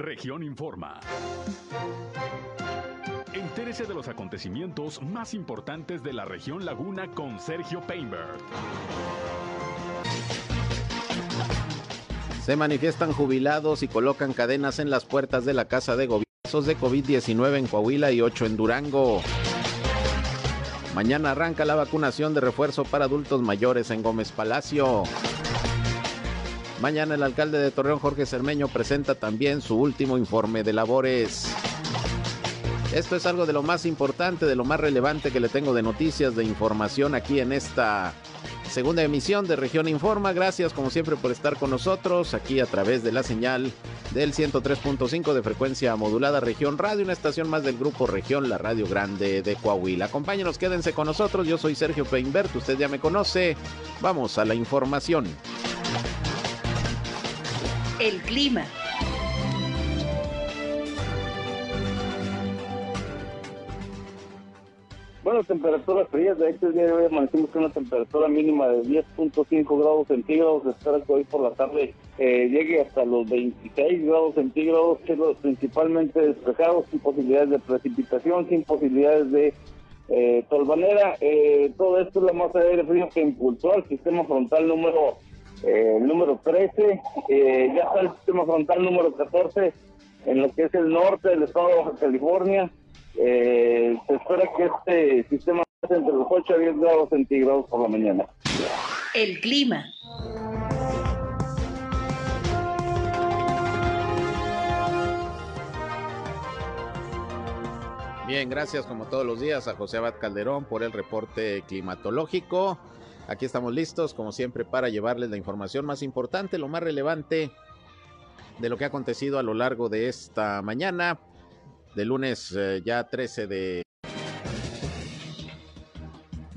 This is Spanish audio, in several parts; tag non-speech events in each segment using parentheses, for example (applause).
Región Informa. Entérese de los acontecimientos más importantes de la región Laguna con Sergio Painberg. Se manifiestan jubilados y colocan cadenas en las puertas de la Casa de Gobierno de COVID-19 en Coahuila y 8 en Durango. Mañana arranca la vacunación de refuerzo para adultos mayores en Gómez Palacio. Mañana el alcalde de Torreón, Jorge Cermeño, presenta también su último informe de labores. Esto es algo de lo más importante, de lo más relevante que le tengo de noticias, de información aquí en esta segunda emisión de Región Informa. Gracias como siempre por estar con nosotros aquí a través de la señal del 103.5 de frecuencia modulada Región Radio, una estación más del grupo Región, la Radio Grande de Coahuila. Acompáñenos, quédense con nosotros. Yo soy Sergio Peinbert, usted ya me conoce. Vamos a la información. El clima. Bueno, temperaturas frías, de este día de hoy amanecimos con una temperatura mínima de 10.5 grados centígrados, se espera que hoy por la tarde eh, llegue hasta los 26 grados centígrados, cielos principalmente despejados, sin posibilidades de precipitación, sin posibilidades de eh, tolvanera. Eh, todo esto es la masa de aire frío que impulsó al sistema frontal número eh, número 13, eh, ya está el sistema frontal número 14 en lo que es el norte del estado de Baja California. Eh, se espera que este sistema esté entre los 8 a 10 grados centígrados por la mañana. El clima. Bien, gracias como todos los días a José Abad Calderón por el reporte climatológico. Aquí estamos listos, como siempre, para llevarles la información más importante, lo más relevante de lo que ha acontecido a lo largo de esta mañana, de lunes eh, ya 13 de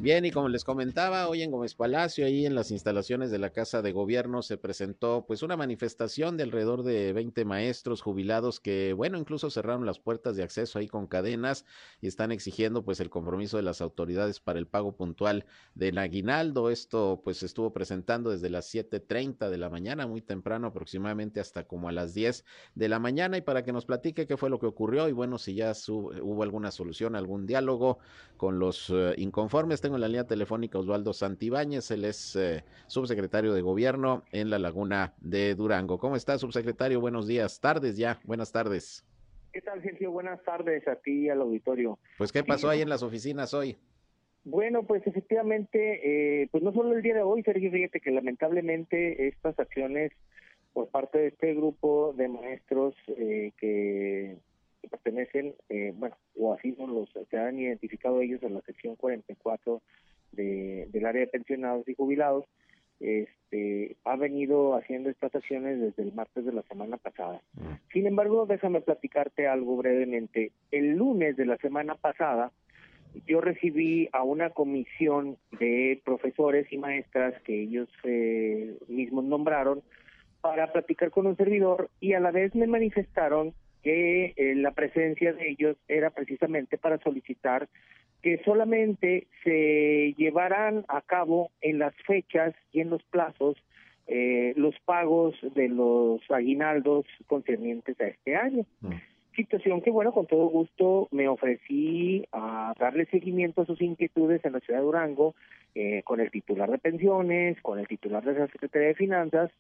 Bien, y como les comentaba, hoy en Gómez Palacio, ahí en las instalaciones de la Casa de Gobierno, se presentó pues una manifestación de alrededor de 20 maestros jubilados que, bueno, incluso cerraron las puertas de acceso ahí con cadenas y están exigiendo pues el compromiso de las autoridades para el pago puntual del aguinaldo. Esto pues se estuvo presentando desde las 7.30 de la mañana, muy temprano, aproximadamente hasta como a las 10 de la mañana. Y para que nos platique qué fue lo que ocurrió y bueno, si ya hubo alguna solución, algún diálogo con los uh, inconformes, tengo en la línea telefónica Osvaldo Santibáñez, él es eh, subsecretario de Gobierno en la Laguna de Durango. ¿Cómo está, subsecretario? Buenos días, tardes ya, buenas tardes. ¿Qué tal, Sergio? Buenas tardes a ti y al auditorio. Pues, ¿qué pasó ahí en las oficinas hoy? Bueno, pues efectivamente, eh, pues no solo el día de hoy, Sergio, fíjate que lamentablemente estas acciones por parte de este grupo de maestros eh, que que pertenecen, eh, bueno, o así son los se han identificado ellos en la sección 44 de, del área de pensionados y jubilados, este, ha venido haciendo estas acciones desde el martes de la semana pasada. Mm. Sin embargo, déjame platicarte algo brevemente. El lunes de la semana pasada, yo recibí a una comisión de profesores y maestras que ellos eh, mismos nombraron para platicar con un servidor y a la vez me manifestaron que eh, la presencia de ellos era precisamente para solicitar que solamente se llevaran a cabo en las fechas y en los plazos eh, los pagos de los aguinaldos concernientes a este año. Mm. Situación que, bueno, con todo gusto me ofrecí a darle seguimiento a sus inquietudes en la ciudad de Durango, eh, con el titular de pensiones, con el titular de la Secretaría de Finanzas,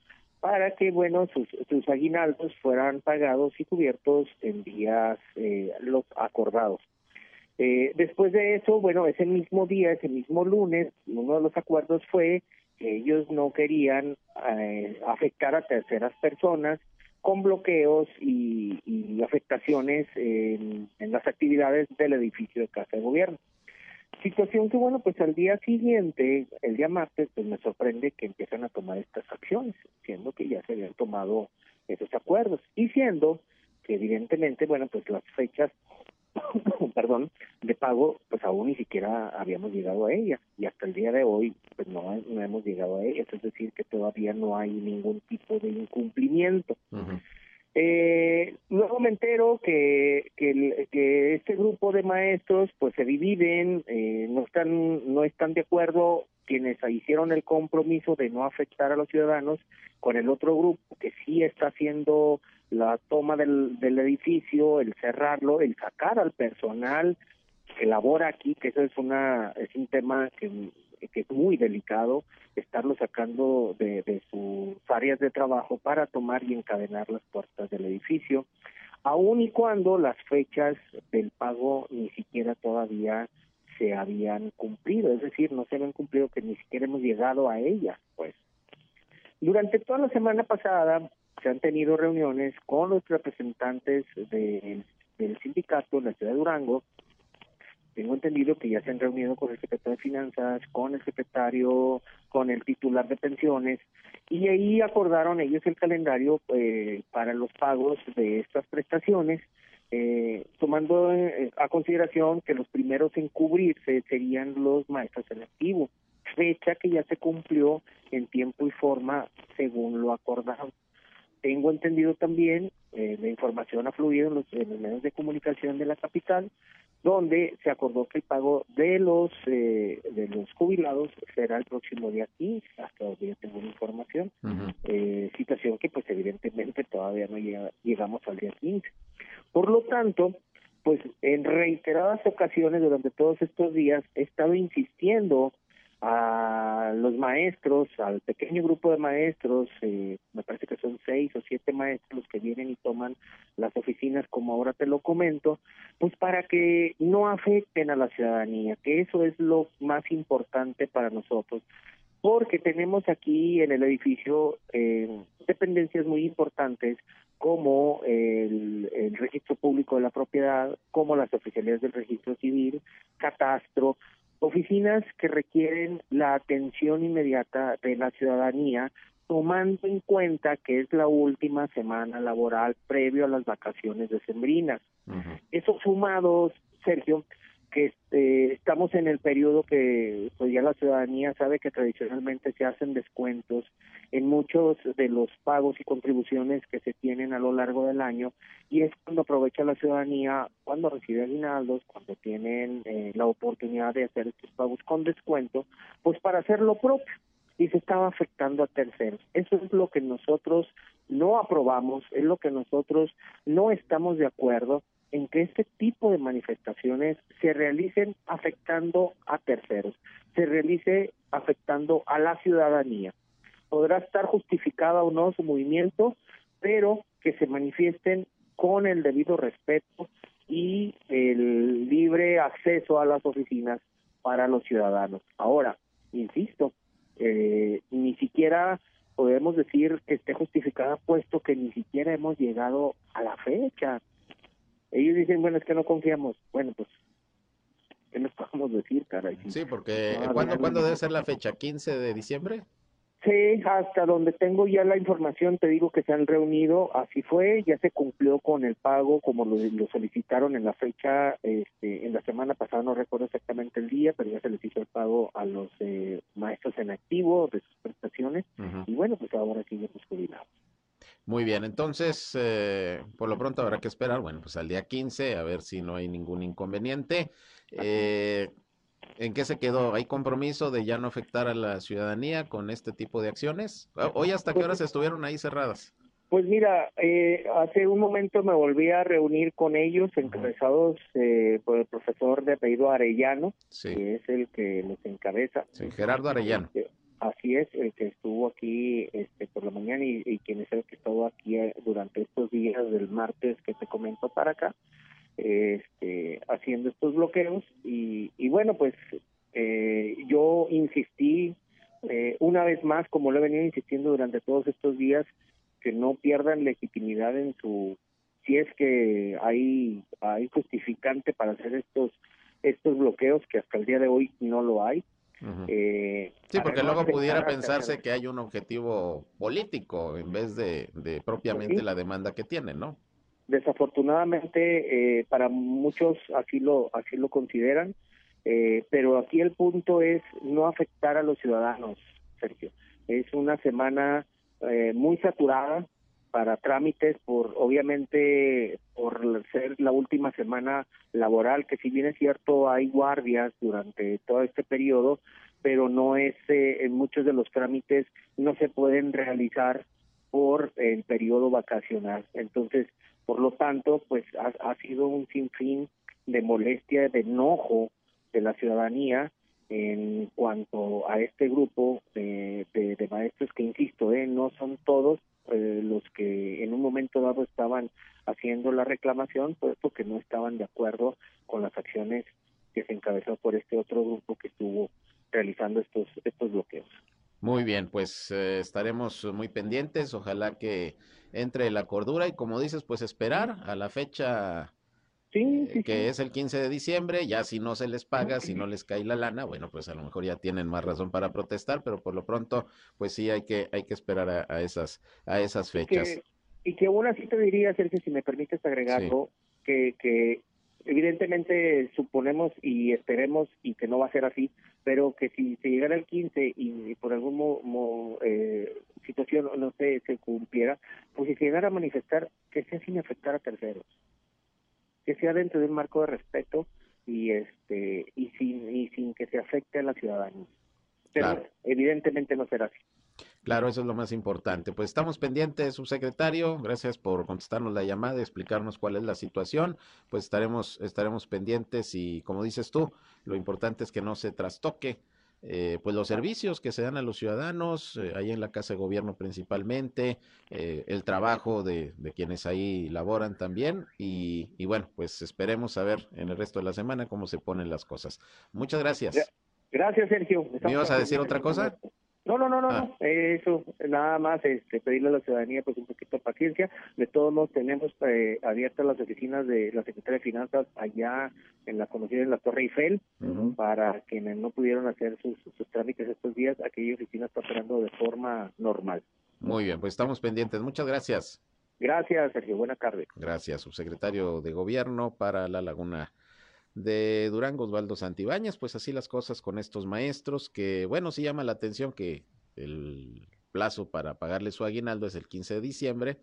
para que, bueno, sus, sus aguinaldos fueran pagados y cubiertos en días eh, los acordados. Eh, después de eso, bueno, ese mismo día, ese mismo lunes, uno de los acuerdos fue que ellos no querían eh, afectar a terceras personas con bloqueos y, afectaciones en las actividades del edificio de Casa de Gobierno. Situación que, bueno, pues al día siguiente, el día martes, pues me sorprende que empiezan a tomar estas acciones, siendo que ya se habían tomado esos acuerdos. Y siendo que evidentemente, bueno, pues las fechas, (coughs) perdón, de pago, pues aún ni siquiera habíamos llegado a ellas. Y hasta el día de hoy, pues no, no hemos llegado a ellas, es decir, que todavía no hay ningún tipo de incumplimiento. Eh, luego me entero que, que, que, este grupo de maestros pues se dividen, eh, no están no están de acuerdo quienes hicieron el compromiso de no afectar a los ciudadanos con el otro grupo que sí está haciendo la toma del, del edificio, el cerrarlo, el sacar al personal que labora aquí, que eso es una es un tema que, que es muy delicado, estarlo sacando de, sus áreas de trabajo para tomar y encadenar las puertas del edificio, aun y cuando las fechas del pago ni siquiera todavía se habían cumplido, es decir, no se habían cumplido que ni siquiera hemos llegado a ellas, pues. Durante toda la semana pasada se han tenido reuniones con los representantes de, del sindicato en la ciudad de Durango. Tengo entendido que ya se han reunido con el secretario de Finanzas, con el secretario, con el titular de pensiones, y ahí acordaron ellos el calendario eh, para los pagos de estas prestaciones, eh, tomando eh, a consideración que los primeros en cubrirse serían los maestros en activo, fecha que ya se cumplió en tiempo y forma según lo acordado. Tengo entendido también, eh, la información ha fluido en los, en los, medios de comunicación de la capital, donde se acordó que el pago de los eh, de los jubilados será el próximo día 15, hasta donde ya tengo la información, uh -huh. eh, situación que pues evidentemente todavía no llega, llegamos al día 15. Por lo tanto, pues en reiteradas ocasiones durante todos estos días he estado insistiendo a los maestros, al pequeño grupo de maestros, eh, me parece que son seis o siete maestros que vienen y toman las oficinas, como ahora te lo comento, pues para que no afecten a la ciudadanía, que eso es lo más importante para nosotros, porque tenemos aquí en el edificio eh, dependencias muy importantes como el, registro público de la propiedad, como las oficialidades del registro civil, catastro, oficinas que requieren la atención inmediata de la ciudadanía, tomando en cuenta que es la última semana laboral previo a las vacaciones decembrinas. Uh -huh. Esos sumados, Sergio, que este, estamos en el periodo que pues ya la ciudadanía sabe que tradicionalmente se hacen descuentos en muchos de los pagos y contribuciones que se tienen a lo largo del año y es cuando aprovecha la ciudadanía cuando recibe aguinaldos, cuando tienen eh, la oportunidad de hacer estos pagos con descuento, pues para hacer lo propio y se estaba afectando a terceros. Eso es lo que nosotros no aprobamos, es lo que nosotros no estamos de acuerdo en que este tipo de manifestaciones se realicen afectando a terceros, se realice afectando a la ciudadanía. Podrá estar justificada o no su movimiento, pero que se manifiesten con el debido respeto y el libre acceso a las oficinas para los ciudadanos. Ahora, insisto, eh, ni siquiera podemos decir que esté justificada puesto que ni siquiera hemos llegado a la fecha ellos dicen, bueno, es que no confiamos. Bueno, pues, ¿qué les (laughs) podemos decir, caray? Sí, porque no, ¿cuándo, ¿cuándo debe ser la fecha? ¿15 de diciembre? Sí, hasta donde tengo ya la información, te digo que se han reunido, así fue, ya se cumplió con el pago como lo, lo solicitaron en la fecha, este, en la semana pasada, no recuerdo exactamente el día, pero ya se les hizo el pago a los eh, maestros en activo de sus prestaciones, uh -huh. y bueno, pues ahora sí ya hemos jubilado. Muy bien, entonces, eh, por lo pronto habrá que esperar, bueno, pues al día 15, a ver si no hay ningún inconveniente. Eh, ¿En qué se quedó? ¿Hay compromiso de ya no afectar a la ciudadanía con este tipo de acciones? ¿Hoy hasta qué horas estuvieron ahí cerradas? Pues mira, eh, hace un momento me volví a reunir con ellos, encabezados eh, por el profesor de apellido Arellano, sí. que es el que los encabeza. Sí, Gerardo Arellano. Así es, que estuvo aquí este, por la mañana y, y quien es el que estuvo aquí eh, durante estos días del martes que te comento para acá, este, haciendo estos bloqueos. Y, y bueno, pues eh, yo insistí eh, una vez más, como lo he venido insistiendo durante todos estos días, que no pierdan legitimidad en su, si es que hay, hay justificante para hacer estos, estos bloqueos, que hasta el día de hoy no lo hay Uh -huh. eh, sí, porque luego pudiera pensarse que hay un objetivo político en vez de, de propiamente sí. la demanda que tienen, ¿no? Desafortunadamente, eh, para muchos así lo, así lo consideran, eh, pero aquí el punto es no afectar a los ciudadanos, Sergio. Es una semana eh, muy saturada para trámites por obviamente por ser la última semana laboral que si bien es cierto hay guardias durante todo este periodo pero no es eh, en muchos de los trámites no se pueden realizar por el periodo vacacional. Entonces, por lo tanto, pues ha, sido un sinfín de molestia, de enojo de la ciudadanía en cuanto a este grupo de, maestros que, insisto, eh, no son todos eh, los que en un momento dado estaban haciendo la reclamación, puesto que no estaban de acuerdo con las acciones que se encabezó por este otro grupo que estuvo realizando estos, estos bloqueos. Muy bien, pues eh, estaremos muy pendientes, ojalá que entre la cordura y como dices, pues esperar a la fecha eh, que es el 15 de diciembre, ya si no se les paga, si no les cae la lana, bueno, pues a lo mejor ya tienen más razón para protestar, pero por lo pronto, pues sí hay que, hay que esperar a, esas, a esas fechas. y que aún así te diría, Sergio, si me permites agregarlo, que, que evidentemente suponemos y esperemos y que no va a ser así, pero que si se llegara el 15 y, por alguna eh, situación no sé se cumpliera, pues si se llegara a manifestar que sea sin afectar a terceros, que sea dentro de un marco de respeto y este y sin y sin que se afecte a la ciudadanía. Pero evidentemente no será así. Claro, eso es lo más importante. Pues estamos pendientes, subsecretario. Gracias por contestarnos la llamada y explicarnos cuál es la situación. Pues estaremos, estaremos pendientes y como dices tú, lo importante es que no se trastoque eh, pues los servicios que se dan a los ciudadanos, eh, ahí en la Casa de Gobierno principalmente, eh, el trabajo de, quienes ahí laboran también y, y, bueno, pues esperemos a ver en el resto de la semana cómo se ponen las cosas. Muchas gracias. Gracias, Sergio. ¿Me ibas a decir otra cosa? No, no, no, no, ah. eso, nada más este, pedirle a la ciudadanía pues un poquito de paciencia. De todos modos, tenemos eh, abiertas las oficinas de la Secretaría de Finanzas allá en la conocida en la Torre Eiffel, para quienes no pudieron hacer sus, trámites estos días, aquella oficina está operando de forma normal. Muy bien, pues estamos pendientes. Muchas gracias. Gracias, Sergio. Buena tarde. Gracias, subsecretario de Gobierno para la Laguna de Durango, Osvaldo Santibáñez, pues así las cosas con estos maestros, que bueno, sí llama la atención que el plazo para pagarle su aguinaldo es el 15 de diciembre,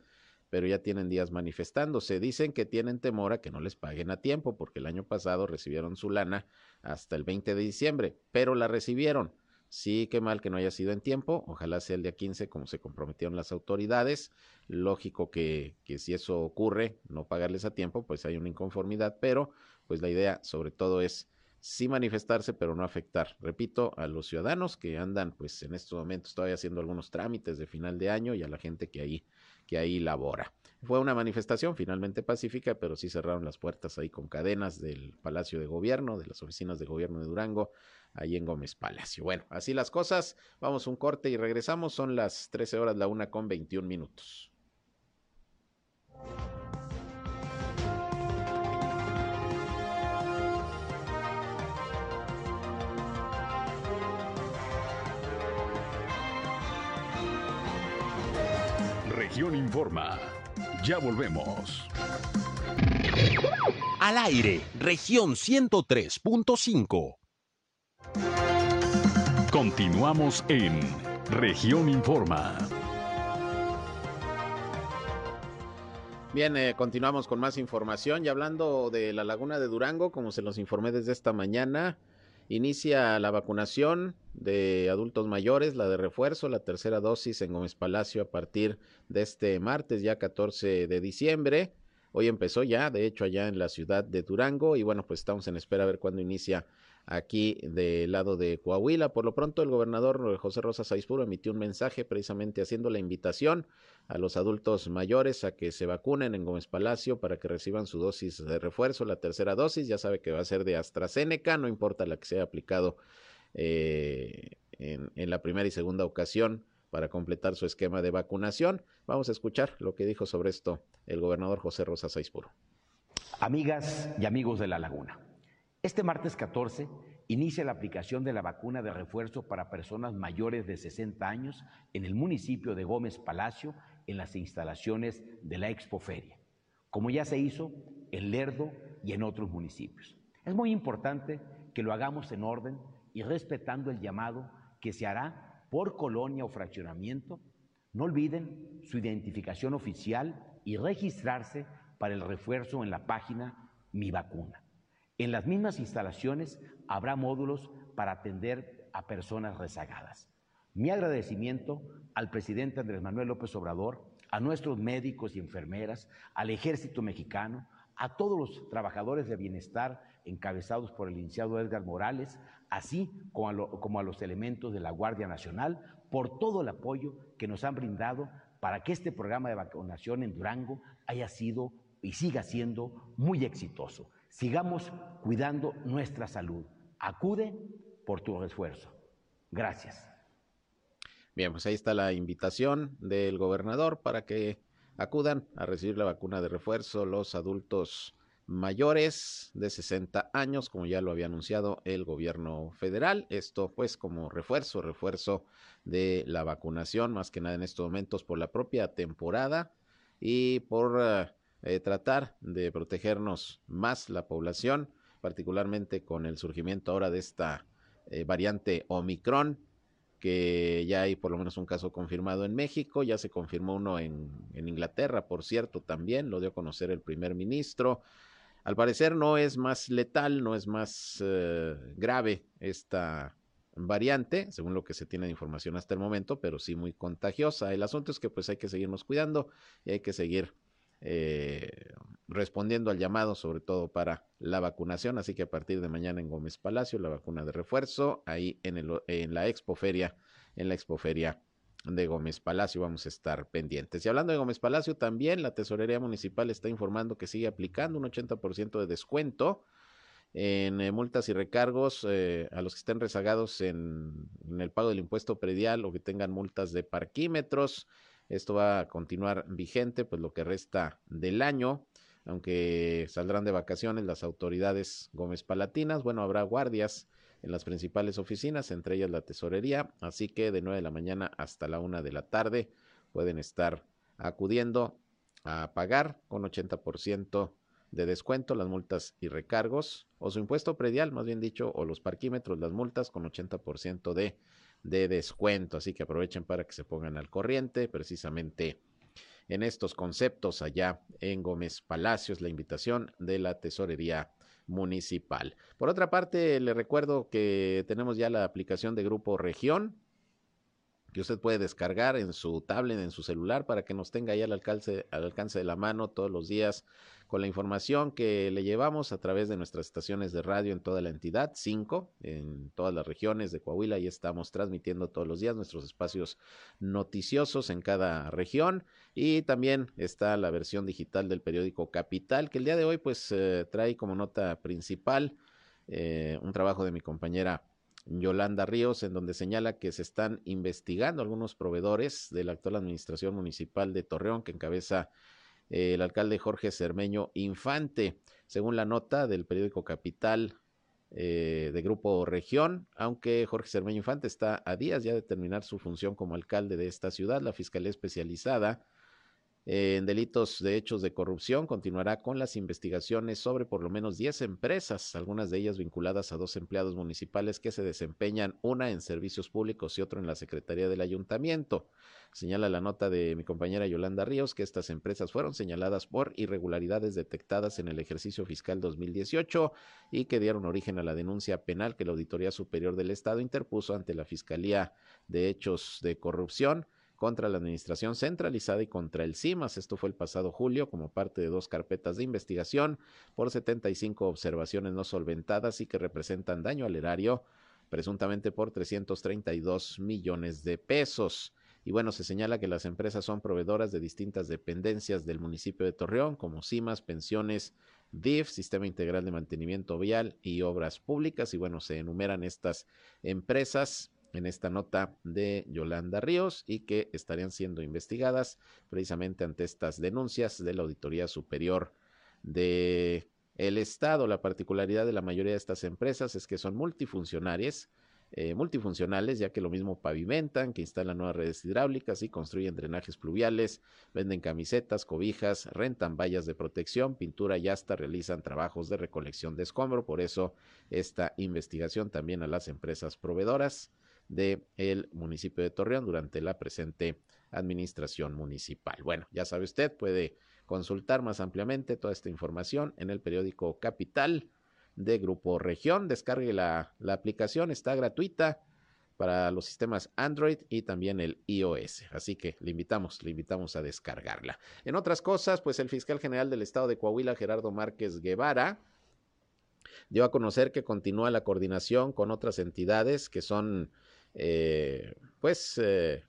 pero ya tienen días manifestándose. Dicen que tienen temor a que no les paguen a tiempo, porque el año pasado recibieron su lana hasta el 20 de diciembre, pero la recibieron. Sí, qué mal que no haya sido en tiempo. Ojalá sea el día 15 como se comprometieron las autoridades. Lógico que, que si eso ocurre, no pagarles a tiempo, pues hay una inconformidad, pero pues la idea sobre todo es sí manifestarse, pero no afectar, repito, a los ciudadanos que andan pues en estos momentos todavía haciendo algunos trámites de final de año y a la gente que ahí, que ahí labora. Fue una manifestación finalmente pacífica, pero sí cerraron las puertas ahí con cadenas del Palacio de Gobierno, de las oficinas de gobierno de Durango, ahí en Gómez Palacio. Bueno, así las cosas, vamos un corte y regresamos, son las 13 horas, la una con 21 minutos. Región Informa. Ya volvemos. Al aire, región 103.5. Continuamos en región Informa. Bien, eh, continuamos con más información y hablando de la laguna de Durango, como se los informé desde esta mañana, Inicia la vacunación de adultos mayores, la de refuerzo, la tercera dosis en Gómez Palacio a partir de este martes, ya 14 de diciembre. Hoy empezó ya, de hecho, allá en la ciudad de Durango y bueno, pues estamos en espera a ver cuándo inicia aquí del lado de Coahuila. Por lo pronto, el gobernador José Rosa Saizpuro emitió un mensaje precisamente haciendo la invitación a los adultos mayores a que se vacunen en Gómez Palacio para que reciban su dosis de refuerzo, la tercera dosis. Ya sabe que va a ser de AstraZeneca, no importa la que sea aplicado eh, en, la primera y segunda ocasión para completar su esquema de vacunación. Vamos a escuchar lo que dijo sobre esto el gobernador José Rosa Saizpuro. Amigas y amigos de la Laguna. Este martes 14 inicia la aplicación de la vacuna de refuerzo para personas mayores de 60 años en el municipio de Gómez Palacio, en las instalaciones de la Expoferia, como ya se hizo en Lerdo y en otros municipios. Es muy importante que lo hagamos en orden y respetando el llamado que se hará por colonia o fraccionamiento. No olviden su identificación oficial y registrarse para el refuerzo en la página Mi Vacuna. En las mismas instalaciones habrá módulos para atender a personas rezagadas. Mi agradecimiento al presidente Andrés Manuel López Obrador, a nuestros médicos y enfermeras, al ejército mexicano, a todos los trabajadores de bienestar encabezados por el licenciado Edgar Morales, así como a, como a, los elementos de la Guardia Nacional, por todo el apoyo que nos han brindado para que este programa de vacunación en Durango haya sido y siga siendo muy exitoso. Sigamos cuidando nuestra salud. Acude por tu esfuerzo. Gracias. Bien, pues ahí está la invitación del gobernador para que acudan a recibir la vacuna de refuerzo los adultos mayores de 60 años, como ya lo había anunciado el gobierno federal. Esto pues como refuerzo, refuerzo de la vacunación, más que nada en estos momentos por la propia temporada y por eh, tratar de protegernos más la población, particularmente con el surgimiento ahora de esta eh, variante Omicron que ya hay por lo menos un caso confirmado en México, ya se confirmó uno en, Inglaterra, por cierto, también lo dio a conocer el primer ministro. Al parecer no es más letal, no es más eh, grave esta variante, según lo que se tiene de información hasta el momento, pero sí muy contagiosa. El asunto es que pues hay que seguirnos cuidando y hay que seguir eh, respondiendo al llamado, sobre todo para la vacunación. Así que a partir de mañana en Gómez Palacio, la vacuna de refuerzo, ahí en, el, en la expoferia, en la expoferia de Gómez Palacio vamos a estar pendientes. Y hablando de Gómez Palacio, también la Tesorería Municipal está informando que sigue aplicando un 80% de descuento en eh, multas y recargos eh, a los que estén rezagados en, en, el pago del impuesto predial o que tengan multas de parquímetros. Esto va a continuar vigente, pues lo que resta del año, aunque saldrán de vacaciones las autoridades Gómez Palatinas. Bueno, habrá guardias en las principales oficinas, entre ellas la tesorería, así que de 9 de la mañana hasta la 1 de la tarde pueden estar acudiendo a pagar con 80% de descuento las multas y recargos, o su impuesto predial, más bien dicho, o los parquímetros, las multas con 80% de de descuento. Así que aprovechen para que se pongan al corriente precisamente en estos conceptos allá en Gómez Palacios, la invitación de la Tesorería Municipal. Por otra parte, le recuerdo que tenemos ya la aplicación de Grupo Región que usted puede descargar en su tablet, en su celular, para que nos tenga ahí al alcance, al alcance de la mano todos los días con la información que le llevamos a través de nuestras estaciones de radio en toda la entidad, cinco, en todas las regiones de Coahuila, y estamos transmitiendo todos los días nuestros espacios noticiosos en cada región, y también está la versión digital del periódico Capital, que el día de hoy pues eh, trae como nota principal eh, un trabajo de mi compañera Yolanda Ríos, en donde señala que se están investigando algunos proveedores de la actual administración municipal de Torreón, que encabeza eh, el alcalde Jorge Cermeño Infante. Según la nota del periódico Capital eh, de Grupo Región, aunque Jorge Cermeño Infante está a días ya de terminar su función como alcalde de esta ciudad, la Fiscalía Especializada en delitos de hechos de corrupción continuará con las investigaciones sobre por lo menos 10 empresas, algunas de ellas vinculadas a dos empleados municipales que se desempeñan, una en servicios públicos y otro en la Secretaría del Ayuntamiento. Señala la nota de mi compañera Yolanda Ríos que estas empresas fueron señaladas por irregularidades detectadas en el ejercicio fiscal 2018 y que dieron origen a la denuncia penal que la Auditoría Superior del Estado interpuso ante la Fiscalía de Hechos de Corrupción contra la Administración Centralizada y contra el CIMAS. Esto fue el pasado julio como parte de dos carpetas de investigación por 75 observaciones no solventadas y que representan daño al erario presuntamente por 332 millones de pesos. Y bueno, se señala que las empresas son proveedoras de distintas dependencias del municipio de Torreón, como CIMAS, pensiones, DIF, Sistema Integral de Mantenimiento Vial y Obras Públicas. Y bueno, se enumeran estas empresas en esta nota de Yolanda Ríos y que estarían siendo investigadas precisamente ante estas denuncias de la Auditoría Superior de el Estado. La particularidad de la mayoría de estas empresas es que son multifuncionarias, eh, multifuncionales, ya que lo mismo pavimentan, que instalan nuevas redes hidráulicas y construyen drenajes pluviales, venden camisetas, cobijas, rentan vallas de protección, pintura y hasta realizan trabajos de recolección de escombro. Por eso esta investigación también a las empresas proveedoras del el municipio de Torreón durante la presente administración municipal. Bueno, ya sabe usted, puede consultar más ampliamente toda esta información en el periódico Capital de Grupo Región. Descargue la, la aplicación, está gratuita para los sistemas Android y también el iOS. Así que le invitamos, le invitamos a descargarla. En otras cosas, pues el fiscal general del estado de Coahuila, Gerardo Márquez Guevara, dio a conocer que continúa la coordinación con otras entidades que son, eh, pues, eh,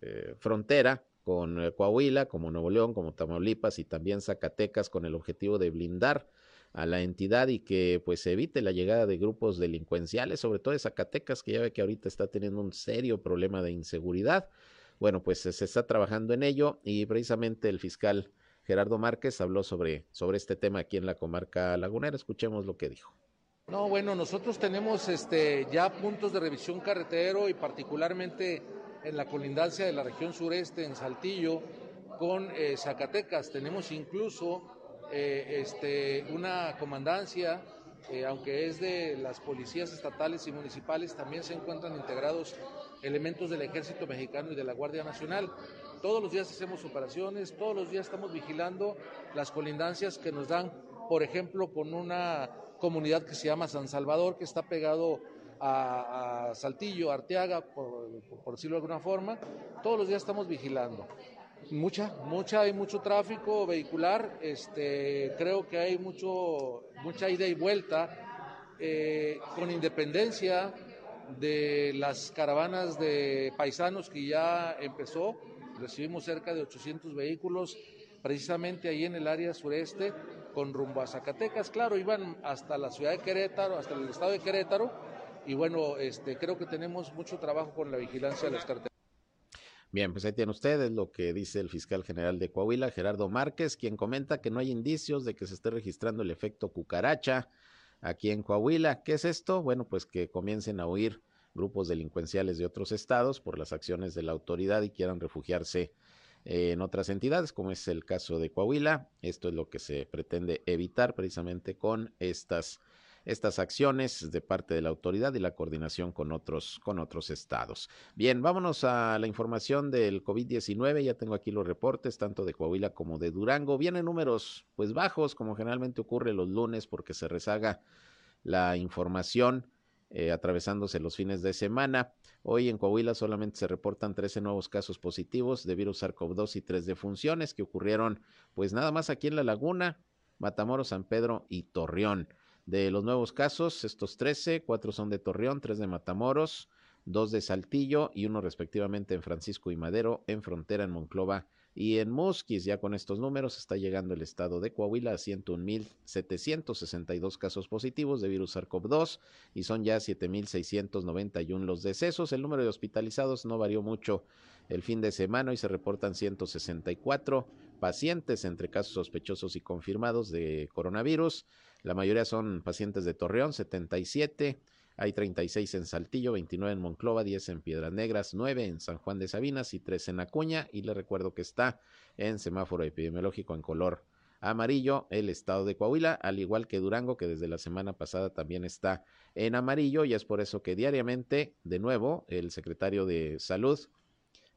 eh, frontera con Coahuila, como Nuevo León, como Tamaulipas y también Zacatecas, con el objetivo de blindar a la entidad y que pues evite la llegada de grupos delincuenciales, sobre todo de Zacatecas, que ya ve que ahorita está teniendo un serio problema de inseguridad. Bueno, pues se está trabajando en ello y precisamente el fiscal Gerardo Márquez habló sobre, sobre este tema aquí en la comarca lagunera. Escuchemos lo que dijo. No, bueno, nosotros tenemos este, ya puntos de revisión carretero y particularmente en la colindancia de la región sureste, en Saltillo, con eh, Zacatecas. Tenemos incluso eh, este, una comandancia, eh, aunque es de las policías estatales y municipales, también se encuentran integrados elementos del ejército mexicano y de la Guardia Nacional. Todos los días hacemos operaciones, todos los días estamos vigilando las colindancias que nos dan, por ejemplo, con una comunidad que se llama San Salvador, que está pegado a, Saltillo, Arteaga, por, decirlo de alguna forma. Todos los días estamos vigilando. Mucha, mucha, hay mucho tráfico vehicular, este, creo que hay mucho, mucha ida y vuelta, eh, con independencia de las caravanas de paisanos que ya empezó, recibimos cerca de 800 vehículos, precisamente ahí en el área sureste, con rumbo a Zacatecas, claro, iban hasta la ciudad de Querétaro, hasta el estado de Querétaro, y bueno, este, creo que tenemos mucho trabajo con la vigilancia de las carreteras. Bien, pues ahí tienen ustedes lo que dice el fiscal general de Coahuila, Gerardo Márquez, quien comenta que no hay indicios de que se esté registrando el efecto cucaracha aquí en Coahuila. ¿Qué es esto? Bueno, pues que comiencen a huir grupos delincuenciales de otros estados por las acciones de la autoridad y quieran refugiarse en otras entidades, como es el caso de Coahuila. Esto es lo que se pretende evitar precisamente con estas estas acciones de parte de la autoridad y la coordinación con otros, con otros estados. Bien, vámonos a la información del COVID-19. Ya tengo aquí los reportes, tanto de Coahuila como de Durango. Vienen números pues bajos, como generalmente ocurre los lunes, porque se rezaga la información. Eh, atravesándose los fines de semana. Hoy en Coahuila solamente se reportan 13 nuevos casos positivos de virus SARS-CoV-2 y 3 defunciones que ocurrieron pues nada más aquí en La Laguna, Matamoros, San Pedro y Torreón. De los nuevos casos, estos 13, cuatro son de Torreón, tres de Matamoros, dos de Saltillo y uno respectivamente en Francisco y Madero, en frontera en Monclova y en Musquis. Ya con estos números está llegando el estado de Coahuila a 101.762 casos positivos de virus SARS-CoV-2 y son ya 7.691 los decesos. El número de hospitalizados no varió mucho el fin de semana y se reportan 164 pacientes entre casos sospechosos y confirmados de coronavirus. La mayoría son pacientes de Torreón, 77. Hay 36 en Saltillo, 29 en Monclova, 10 en Piedras Negras, 9 en San Juan de Sabinas y 3 en Acuña. Y le recuerdo que está en semáforo epidemiológico en color amarillo el estado de Coahuila, al igual que Durango, que desde la semana pasada también está en amarillo. Y es por eso que diariamente, de nuevo, el secretario de Salud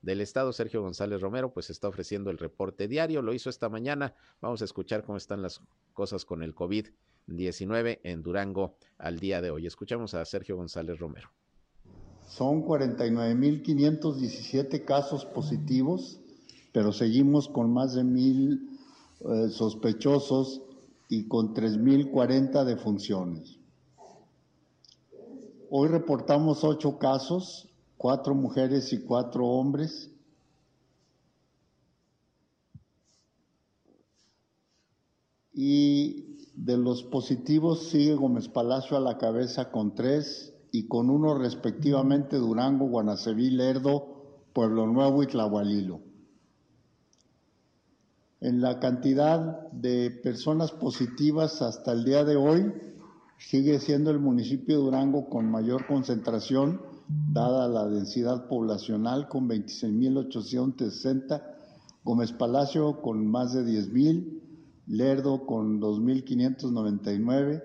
del Estado, Sergio González Romero, pues está ofreciendo el reporte diario. Lo hizo esta mañana. Vamos a escuchar cómo están las cosas con el COVID 19 en Durango al día de hoy. Escuchamos a Sergio González Romero. Son 49.517 casos positivos, pero seguimos con más de mil eh, sospechosos y con 3.040 defunciones. Hoy reportamos ocho casos, cuatro mujeres y cuatro hombres. Y de los positivos sigue Gómez Palacio a la cabeza con tres y con uno respectivamente Durango, Guanaceví, Lerdo, Pueblo Nuevo y Tlahualilo. En la cantidad de personas positivas hasta el día de hoy, sigue siendo el municipio de Durango con mayor concentración, dada la densidad poblacional con 26.860, Gómez Palacio con más de 10.000, Lerdo con 2.599.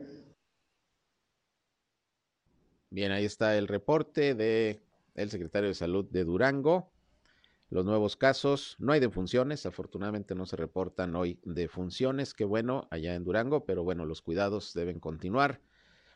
Bien, ahí está el reporte de el secretario de Salud de Durango. Los nuevos casos, no hay defunciones, afortunadamente no se reportan hoy defunciones, qué bueno, allá en Durango, pero bueno, los cuidados deben continuar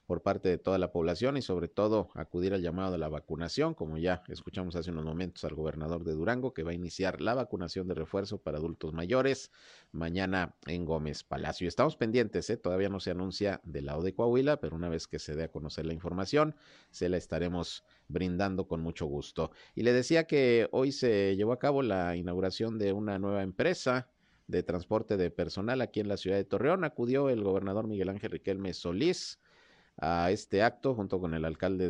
por parte de toda la población y sobre todo acudir al llamado de la vacunación, como ya escuchamos hace unos momentos al gobernador de Durango, que va a iniciar la vacunación de refuerzo para adultos mayores mañana en Gómez Palacio. Estamos pendientes, ¿eh? todavía no se anuncia del lado de Coahuila, pero una vez que se dé a conocer la información, se la estaremos brindando con mucho gusto. Y le decía que hoy se llevó a cabo la inauguración de una nueva empresa de transporte de personal aquí en la ciudad de Torreón. Acudió el gobernador Miguel Ángel Riquelme Solís a este acto junto con el alcalde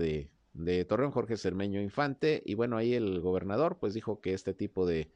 de, Torreón, Jorge Cermeño Infante. Y bueno, ahí el gobernador pues dijo que este tipo de,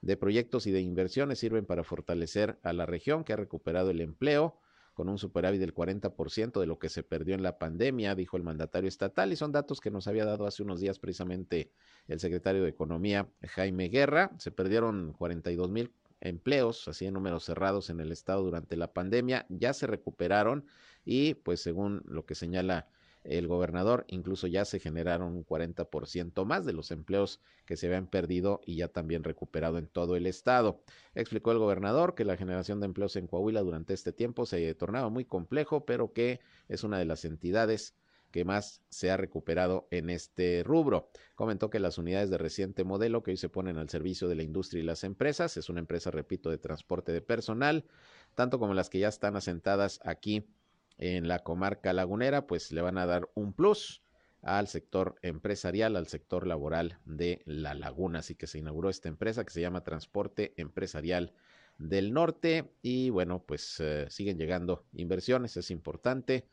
de proyectos y de inversiones sirven para fortalecer a la región que ha recuperado el empleo con un superávit del 40% de lo que se perdió en la pandemia, dijo el mandatario estatal, y son datos que nos había dado hace unos días precisamente el secretario de Economía, Jaime Guerra. Se perdieron 42 mil empleos, así en números cerrados en el estado durante la pandemia, ya se recuperaron y pues según lo que señala el gobernador, incluso ya se generaron un 40% más de los empleos que se habían perdido y ya también recuperado en todo el estado. Explicó el gobernador que la generación de empleos en Coahuila durante este tiempo se tornaba muy complejo, pero que es una de las entidades que más se ha recuperado en este rubro. Comentó que las unidades de reciente modelo que hoy se ponen al servicio de la industria y las empresas, es una empresa, repito, de transporte de personal, tanto como las que ya están asentadas aquí en la comarca lagunera, pues le van a dar un plus al sector empresarial, al sector laboral de la laguna. Así que se inauguró esta empresa que se llama Transporte Empresarial del Norte y bueno, pues eh, siguen llegando inversiones, es importante,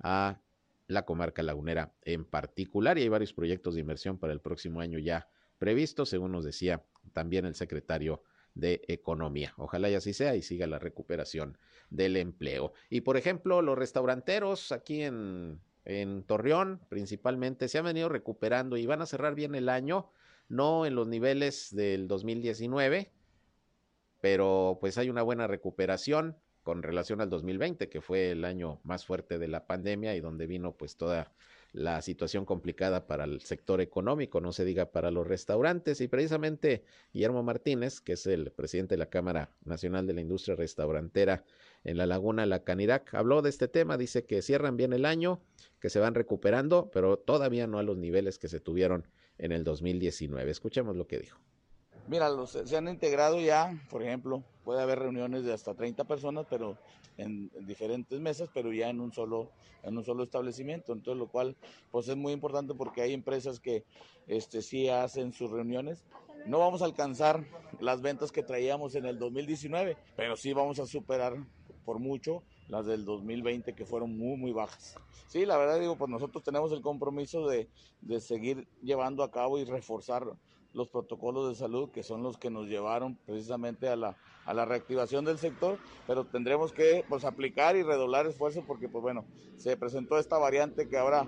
a la comarca lagunera en particular y hay varios proyectos de inversión para el próximo año ya previstos, según nos decía también el secretario de Economía. Ojalá y así sea y siga la recuperación del empleo. Y por ejemplo, los restauranteros aquí en, en Torreón principalmente se han venido recuperando y van a cerrar bien el año, no en los niveles del 2019, pero pues hay una buena recuperación con relación al 2020, que fue el año más fuerte de la pandemia y donde vino pues toda la situación complicada para el sector económico, no se diga para los restaurantes. Y precisamente Guillermo Martínez, que es el presidente de la Cámara Nacional de la Industria Restaurantera en la Laguna La Canirac, habló de este tema, dice que cierran bien el año, que se van recuperando, pero todavía no a los niveles que se tuvieron en el 2019. Escuchemos lo que dijo. Mira, se han integrado ya, por ejemplo, puede haber reuniones de hasta 30 personas, pero en, diferentes mesas, pero ya en un solo en un solo establecimiento, entonces lo cual pues es muy importante porque hay empresas que este sí hacen sus reuniones. No vamos a alcanzar las ventas que traíamos en el 2019, pero sí vamos a superar por mucho las del 2020 que fueron muy muy bajas. Sí, la verdad digo, pues nosotros tenemos el compromiso de, de seguir llevando a cabo y reforzar los protocolos de salud que son los que nos llevaron precisamente a la, a la reactivación del sector, pero tendremos que pues aplicar y redoblar esfuerzos porque pues bueno, se presentó esta variante que ahora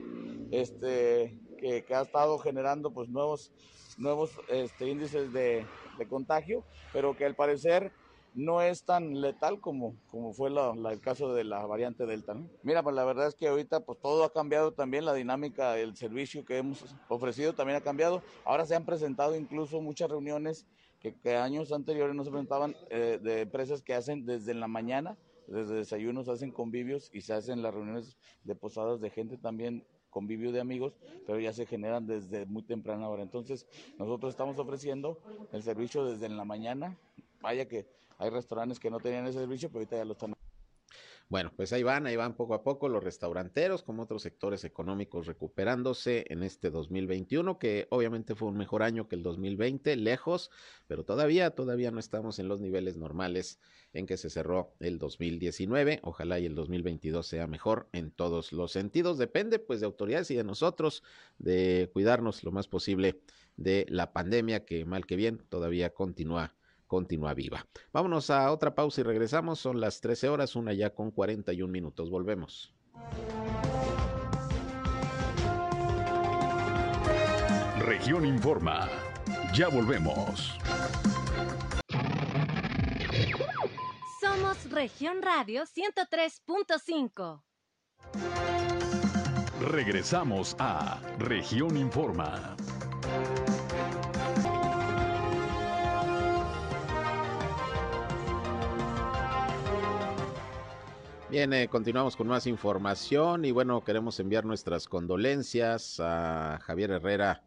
este que, que ha estado generando pues nuevos nuevos este, índices de, de contagio, pero que al parecer no es tan letal como, como fue el caso de la variante Delta. ¿no? Mira, pues la verdad es que ahorita pues todo ha cambiado también, la dinámica del servicio que hemos ofrecido también ha cambiado. Ahora se han presentado incluso muchas reuniones que, años anteriores no se presentaban eh, de empresas que hacen desde la mañana, desde desayunos hacen convivios y se hacen las reuniones de posadas de gente también convivio de amigos, pero ya se generan desde muy temprana hora. Entonces, nosotros estamos ofreciendo el servicio desde la mañana. Vaya que hay restaurantes que no tenían ese servicio, pero ahorita ya lo están. Bueno, pues ahí van, ahí van poco a poco los restauranteros, como otros sectores económicos recuperándose en este 2021, que obviamente fue un mejor año que el 2020, lejos, pero todavía, todavía no estamos en los niveles normales en que se cerró el 2019. Ojalá y el 2022 sea mejor en todos los sentidos. Depende pues de autoridades y de nosotros de cuidarnos lo más posible de la pandemia que mal que bien todavía continúa continúa viva. Vámonos a otra pausa y regresamos. Son las 13 horas, una ya con 41 minutos. Volvemos. Región Informa. Ya volvemos. Somos Región Radio 103.5. Regresamos a Región Informa. Bien, eh, continuamos con más información y bueno, queremos enviar nuestras condolencias a Javier Herrera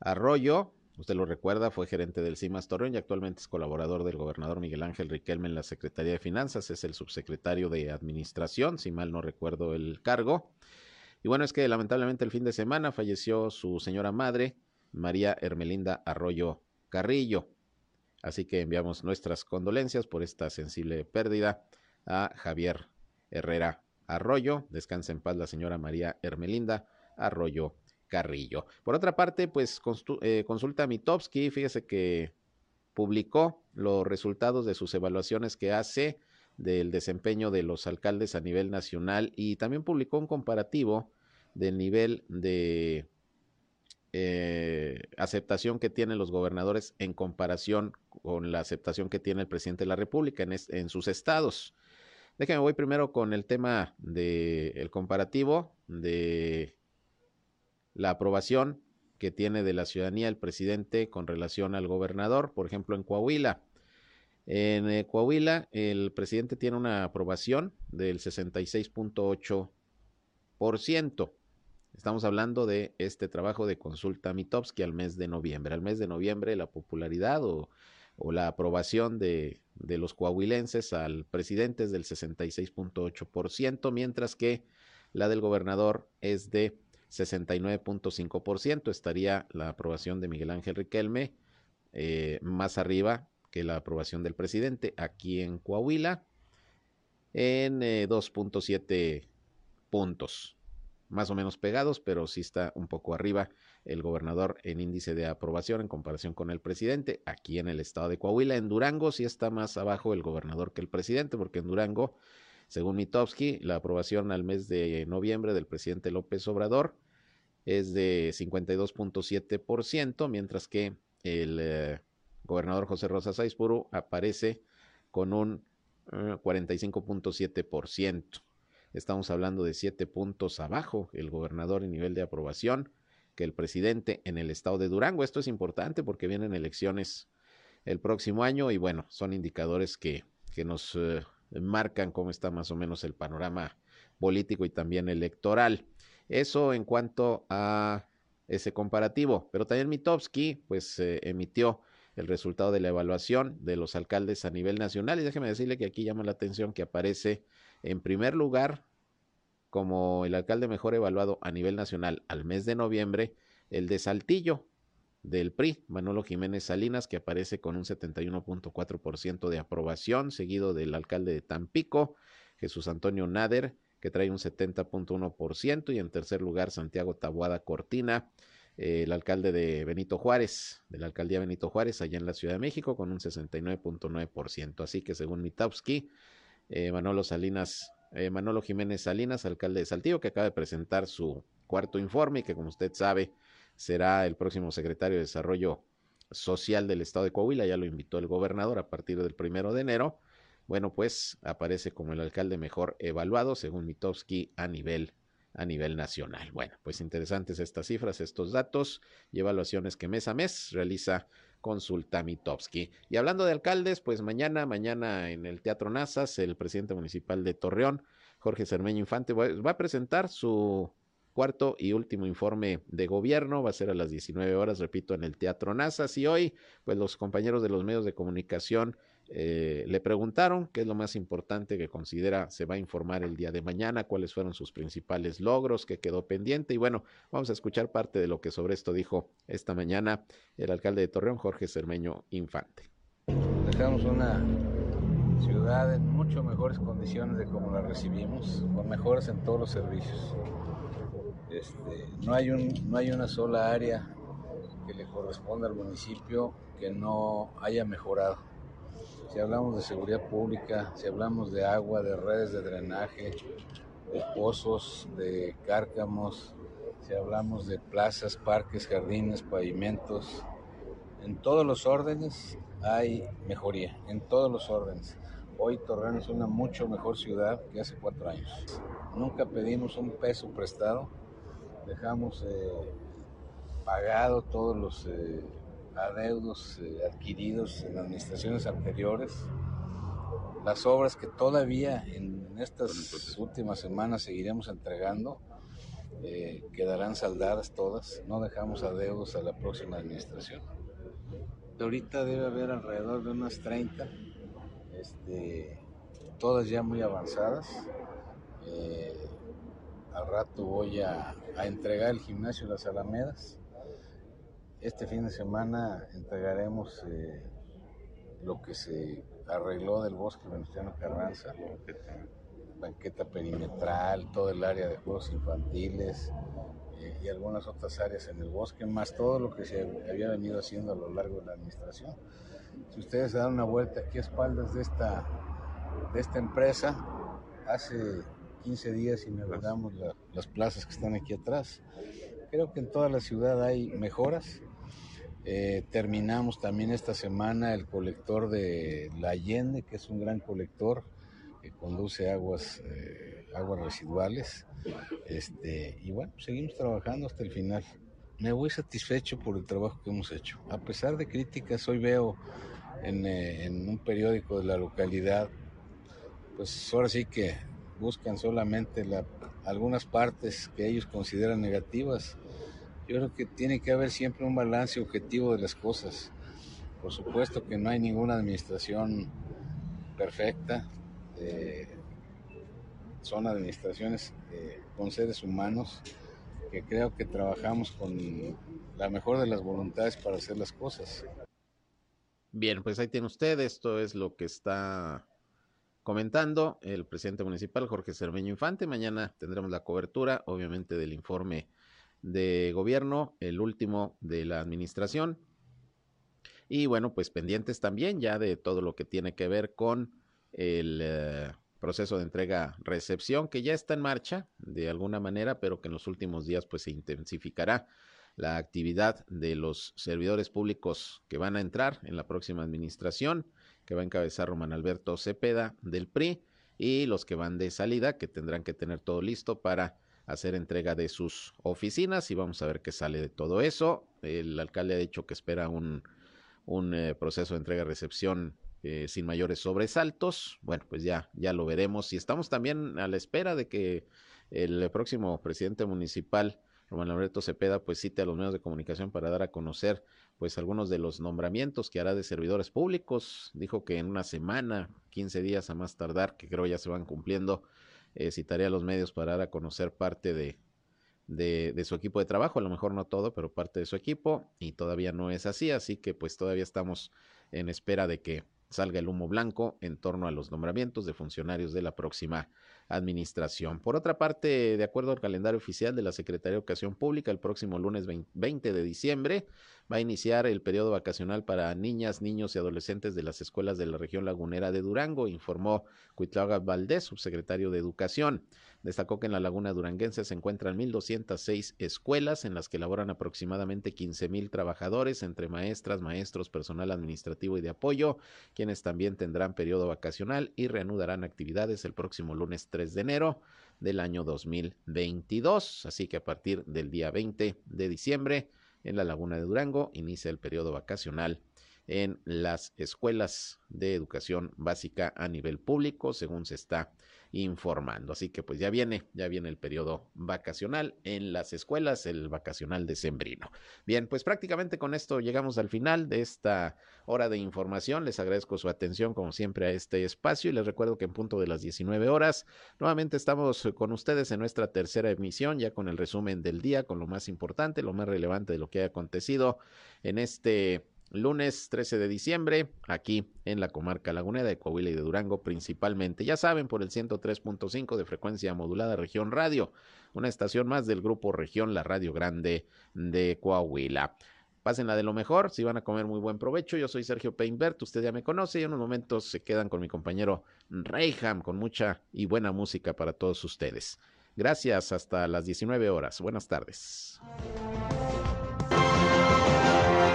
Arroyo. Usted lo recuerda, fue gerente del CIMAS Torreón y actualmente es colaborador del gobernador Miguel Ángel Riquelme en la Secretaría de Finanzas, es el subsecretario de Administración, si mal no recuerdo el cargo. Y bueno, es que lamentablemente el fin de semana falleció su señora madre, María Hermelinda Arroyo Carrillo. Así que enviamos nuestras condolencias por esta sensible pérdida a Javier Herrera Arroyo. Descansa en paz la señora María Hermelinda Arroyo Carrillo. Por otra parte, pues eh, consulta Mitowski, fíjese que publicó los resultados de sus evaluaciones que hace del desempeño de los alcaldes a nivel nacional y también publicó un comparativo del nivel de eh, aceptación que tienen los gobernadores en comparación con la aceptación que tiene el presidente de la República en, en sus estados. Déjeme, voy primero con el tema del comparativo de la aprobación que tiene de la ciudadanía el presidente con relación al gobernador, por ejemplo, en Coahuila. En eh, Coahuila, el presidente tiene una aprobación del 66.8%. Estamos hablando de este trabajo de consulta Mitowski al mes de noviembre. Al mes de noviembre, la popularidad o o la aprobación de, de los coahuilenses al presidente es del 66.8%, mientras que la del gobernador es de 69.5%. Estaría la aprobación de Miguel Ángel Riquelme eh, más arriba que la aprobación del presidente aquí en Coahuila en 2.7 eh, puntos más o menos pegados, pero sí está un poco arriba el gobernador en índice de aprobación en comparación con el presidente. Aquí en el estado de Coahuila, en Durango sí está más abajo el gobernador que el presidente, porque en Durango, según Mitowski, la aprobación al mes de noviembre del presidente López Obrador es de 52.7%, mientras que el eh, gobernador José Rosa Saizpuro aparece con un 45.7%. Estamos hablando de siete puntos abajo el gobernador en nivel de aprobación que el presidente en el estado de Durango. Esto es importante porque vienen elecciones el próximo año y bueno, son indicadores que, que nos eh, marcan cómo está más o menos el panorama político y también electoral. Eso en cuanto a ese comparativo. Pero también Mitowski pues eh, emitió el resultado de la evaluación de los alcaldes a nivel nacional y déjeme decirle que aquí llama la atención que aparece en primer lugar, como el alcalde mejor evaluado a nivel nacional al mes de noviembre, el de Saltillo del PRI, Manolo Jiménez Salinas, que aparece con un 71.4% de aprobación, seguido del alcalde de Tampico, Jesús Antonio Nader, que trae un 70.1%, y en tercer lugar Santiago Tabuada Cortina, el alcalde de Benito Juárez, de la alcaldía Benito Juárez, allá en la Ciudad de México, con un 69.9%. Así que según Mitowski, eh, Manolo Salinas, eh, Manolo Jiménez Salinas, alcalde de Saltillo, que acaba de presentar su cuarto informe y que como usted sabe será el próximo secretario de Desarrollo Social del Estado de Coahuila, ya lo invitó el gobernador a partir del primero de enero. Bueno, pues aparece como el alcalde mejor evaluado, según Mitowski, a nivel a nivel nacional. Bueno, pues interesantes estas cifras, estos datos y evaluaciones que mes a mes realiza Consulta Mitowski. Y hablando de alcaldes, pues mañana, mañana en el Teatro Nazas, el presidente municipal de Torreón, Jorge Cermeño Infante, va a presentar su cuarto y último informe de gobierno. Va a ser a las 19 horas, repito, en el Teatro Nazas. Y hoy, pues los compañeros de los medios de comunicación eh, le preguntaron qué es lo más importante que considera se va a informar el día de mañana, cuáles fueron sus principales logros, qué quedó pendiente. Y bueno, vamos a escuchar parte de lo que sobre esto dijo esta mañana el alcalde de Torreón, Jorge Cermeño Infante. Dejamos una ciudad en mucho mejores condiciones de como la recibimos, con mejoras en todos los servicios. Este, no hay una sola área que le corresponda al municipio que no haya mejorado si hablamos de seguridad pública, si hablamos de agua, de redes de drenaje, de pozos, de cárcamos, si hablamos de plazas, parques, jardines, pavimentos, en todos los órdenes hay mejoría, en todos los órdenes. Hoy Torreón es una mucho mejor ciudad que hace cuatro años. Nunca pedimos un peso prestado, dejamos eh, pagado todos los... Eh, adeudos eh, adquiridos en administraciones anteriores, las obras que todavía en en estas últimas semanas seguiremos entregando. Eh, quedarán saldadas todas. No dejamos adeudos a la próxima administración. Ahorita debe haber alrededor de unas 30, este, todas ya muy avanzadas. Eh, al rato voy a, entregar el gimnasio de las Alamedas. Este fin de semana entregaremos eh, lo que se arregló del bosque Venustiano Carranza, banqueta perimetral, todo el área de juegos infantiles eh, y algunas otras áreas en el bosque, más todo lo que se había venido haciendo a lo largo de la administración. Si ustedes dan una vuelta aquí a espaldas de esta, de esta empresa, hace 15 días inauguramos las plazas que están aquí atrás. Creo que en toda la ciudad hay mejoras. Eh, terminamos también esta semana el colector de La Allende, que es un gran colector que conduce aguas, eh, aguas residuales. Este, y bueno, seguimos trabajando hasta el final. Me voy satisfecho por el trabajo que hemos hecho. A pesar de críticas, hoy veo en, eh, en un periódico de la localidad, pues ahora sí que buscan solamente la, algunas partes que ellos consideran negativas. Yo creo que tiene que haber siempre un balance objetivo de las cosas. Por supuesto que no hay ninguna administración perfecta. Eh, son administraciones eh, con seres humanos que creo que trabajamos con la mejor de las voluntades para hacer las cosas. Bien, pues ahí tiene usted, esto es lo que está comentando el presidente municipal Jorge Cermeño Infante. Mañana tendremos la cobertura, obviamente, del informe de gobierno, el último de la administración. Y bueno, pues pendientes también ya de todo lo que tiene que ver con el eh, proceso de entrega-recepción, que ya está en marcha de alguna manera, pero que en los últimos días pues se intensificará la actividad de los servidores públicos que van a entrar en la próxima administración que va a encabezar Román Alberto Cepeda del PRI y los que van de salida que tendrán que tener todo listo para hacer entrega de sus oficinas y vamos a ver qué sale de todo eso. El alcalde ha dicho que espera un, un eh, proceso de entrega-recepción eh, sin mayores sobresaltos. Bueno, pues ya, ya lo veremos y estamos también a la espera de que el próximo presidente municipal, Román Alberto Cepeda, pues cite a los medios de comunicación para dar a conocer pues algunos de los nombramientos que hará de servidores públicos. Dijo que en una semana, 15 días a más tardar, que creo ya se van cumpliendo, eh, citaré a los medios para dar a conocer parte de, de, de, su equipo de trabajo, a lo mejor no todo, pero parte de su equipo, y todavía no es así, así que pues todavía estamos en espera de que salga el humo blanco en torno a los nombramientos de funcionarios de la próxima administración. Por otra parte, de acuerdo al calendario oficial de la Secretaría de Educación Pública, el próximo lunes 20 de diciembre va a iniciar el periodo vacacional para niñas, niños y adolescentes de las escuelas de la región lagunera de Durango, informó Cuitlaga Valdés, subsecretario de Educación. Destacó que en la laguna duranguense se encuentran 1.206 escuelas en las que laboran aproximadamente 15.000 trabajadores, entre maestras, maestros, personal administrativo y de apoyo, quienes también tendrán periodo vacacional y reanudarán actividades el próximo lunes 3 de enero del año 2022. Así que a partir del día 20 de diciembre, en la laguna de Durango inicia el periodo vacacional en las escuelas de educación básica a nivel público, según se está informando. Así que pues ya viene, ya viene el periodo vacacional en las escuelas, el vacacional decembrino. Bien, pues prácticamente con esto llegamos al final de esta hora de información. Les agradezco su atención como siempre a este espacio y les recuerdo que en punto de las 19 horas nuevamente estamos con ustedes en nuestra tercera emisión, ya con el resumen del día, con lo más importante, lo más relevante de lo que ha acontecido en este lunes 13 de diciembre, aquí en la comarca lagunera de Coahuila y de Durango principalmente. Ya saben, por el 103.5 de frecuencia modulada Región Radio, una estación más del grupo Región, la Radio Grande de Coahuila. Pásenla de lo mejor, si van a comer muy buen provecho. Yo soy Sergio Peinbert, usted ya me conoce y en unos momentos se quedan con mi compañero Reyham con mucha y buena música para todos ustedes. Gracias, hasta las 19 horas. Buenas tardes.